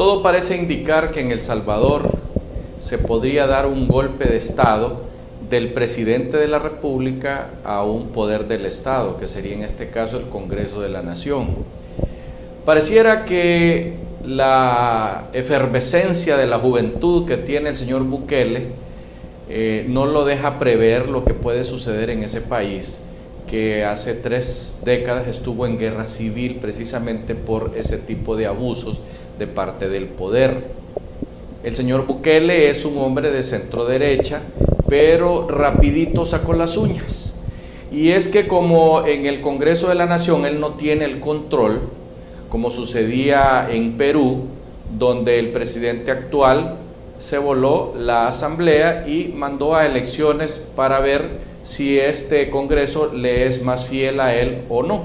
todo parece indicar que en El Salvador se podría dar un golpe de Estado del presidente de la República a un poder del Estado, que sería en este caso el Congreso de la Nación. Pareciera que la efervescencia de la juventud que tiene el señor Bukele eh, no lo deja prever lo que puede suceder en ese país, que hace tres décadas estuvo en guerra civil precisamente por ese tipo de abusos de parte del poder. El señor Bukele es un hombre de centro derecha, pero rapidito sacó las uñas. Y es que como en el Congreso de la Nación él no tiene el control, como sucedía en Perú, donde el presidente actual se voló la asamblea y mandó a elecciones para ver si este Congreso le es más fiel a él o no.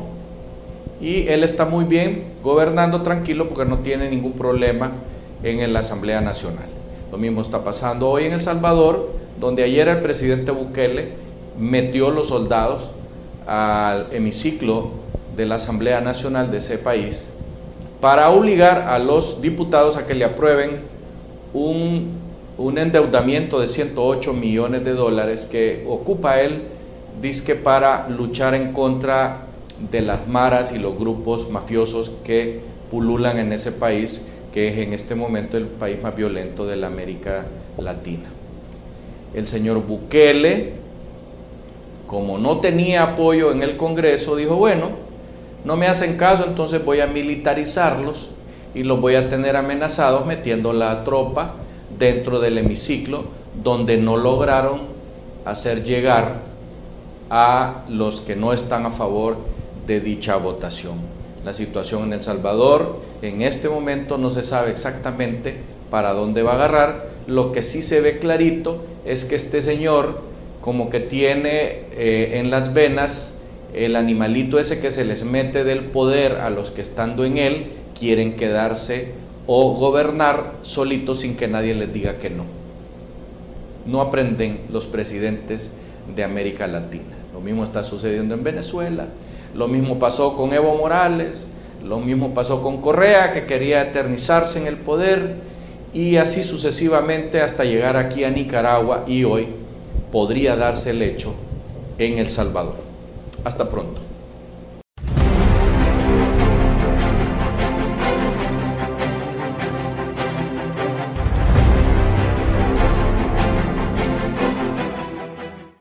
Y él está muy bien gobernando tranquilo porque no tiene ningún problema en la Asamblea Nacional. Lo mismo está pasando hoy en El Salvador, donde ayer el presidente Bukele metió los soldados al hemiciclo de la Asamblea Nacional de ese país para obligar a los diputados a que le aprueben un, endeudamiento de 108 millones de dólares que ocupa él, disque para luchar en contra de las maras y los grupos mafiosos que pululan en ese país, que es en este momento el país más violento de la América Latina. El señor Bukele, como no tenía apoyo en el Congreso, dijo, bueno, no me hacen caso, entonces voy a militarizarlos y los voy a tener amenazados metiendo la tropa dentro del hemiciclo donde no lograron hacer llegar a los que no están a favor de dicha votación. La situación en El Salvador en este momento no se sabe exactamente para dónde va a agarrar. Lo que sí se ve clarito es que este señor como que tiene eh, en las venas el animalito ese que se les mete del poder a los que estando en él quieren quedarse o gobernar solitos sin que nadie les diga que no. No aprenden los presidentes de América Latina. Lo mismo está sucediendo en Venezuela, lo mismo pasó con Evo Morales, lo mismo pasó con Correa, que quería eternizarse en el poder, y así sucesivamente hasta llegar aquí a Nicaragua y hoy podría darse el hecho en El Salvador. Hasta pronto.